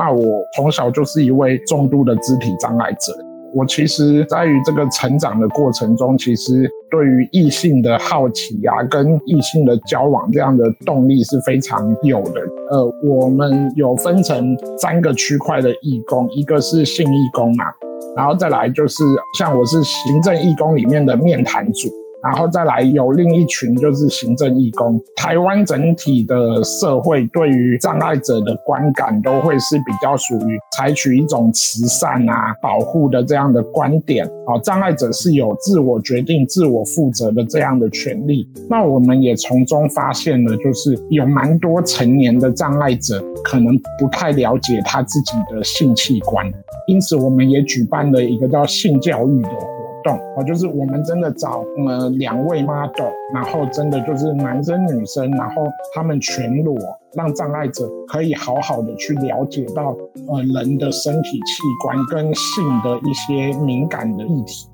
那我从小就是一位重度的肢体障碍者。我其实在于这个成长的过程中，其实对于异性的好奇啊，跟异性的交往这样的动力是非常有的。呃，我们有分成三个区块的义工，一个是性义工嘛，然后再来就是像我是行政义工里面的面谈组。然后再来有另一群就是行政义工。台湾整体的社会对于障碍者的观感都会是比较属于采取一种慈善啊、保护的这样的观点。哦，障碍者是有自我决定、自我负责的这样的权利。那我们也从中发现了，就是有蛮多成年的障碍者可能不太了解他自己的性器官，因此我们也举办了一个叫性教育的。动哦，就是我们真的找呃两位 model，然后真的就是男生女生，然后他们全裸，让障碍者可以好好的去了解到呃人的身体器官跟性的一些敏感的议题。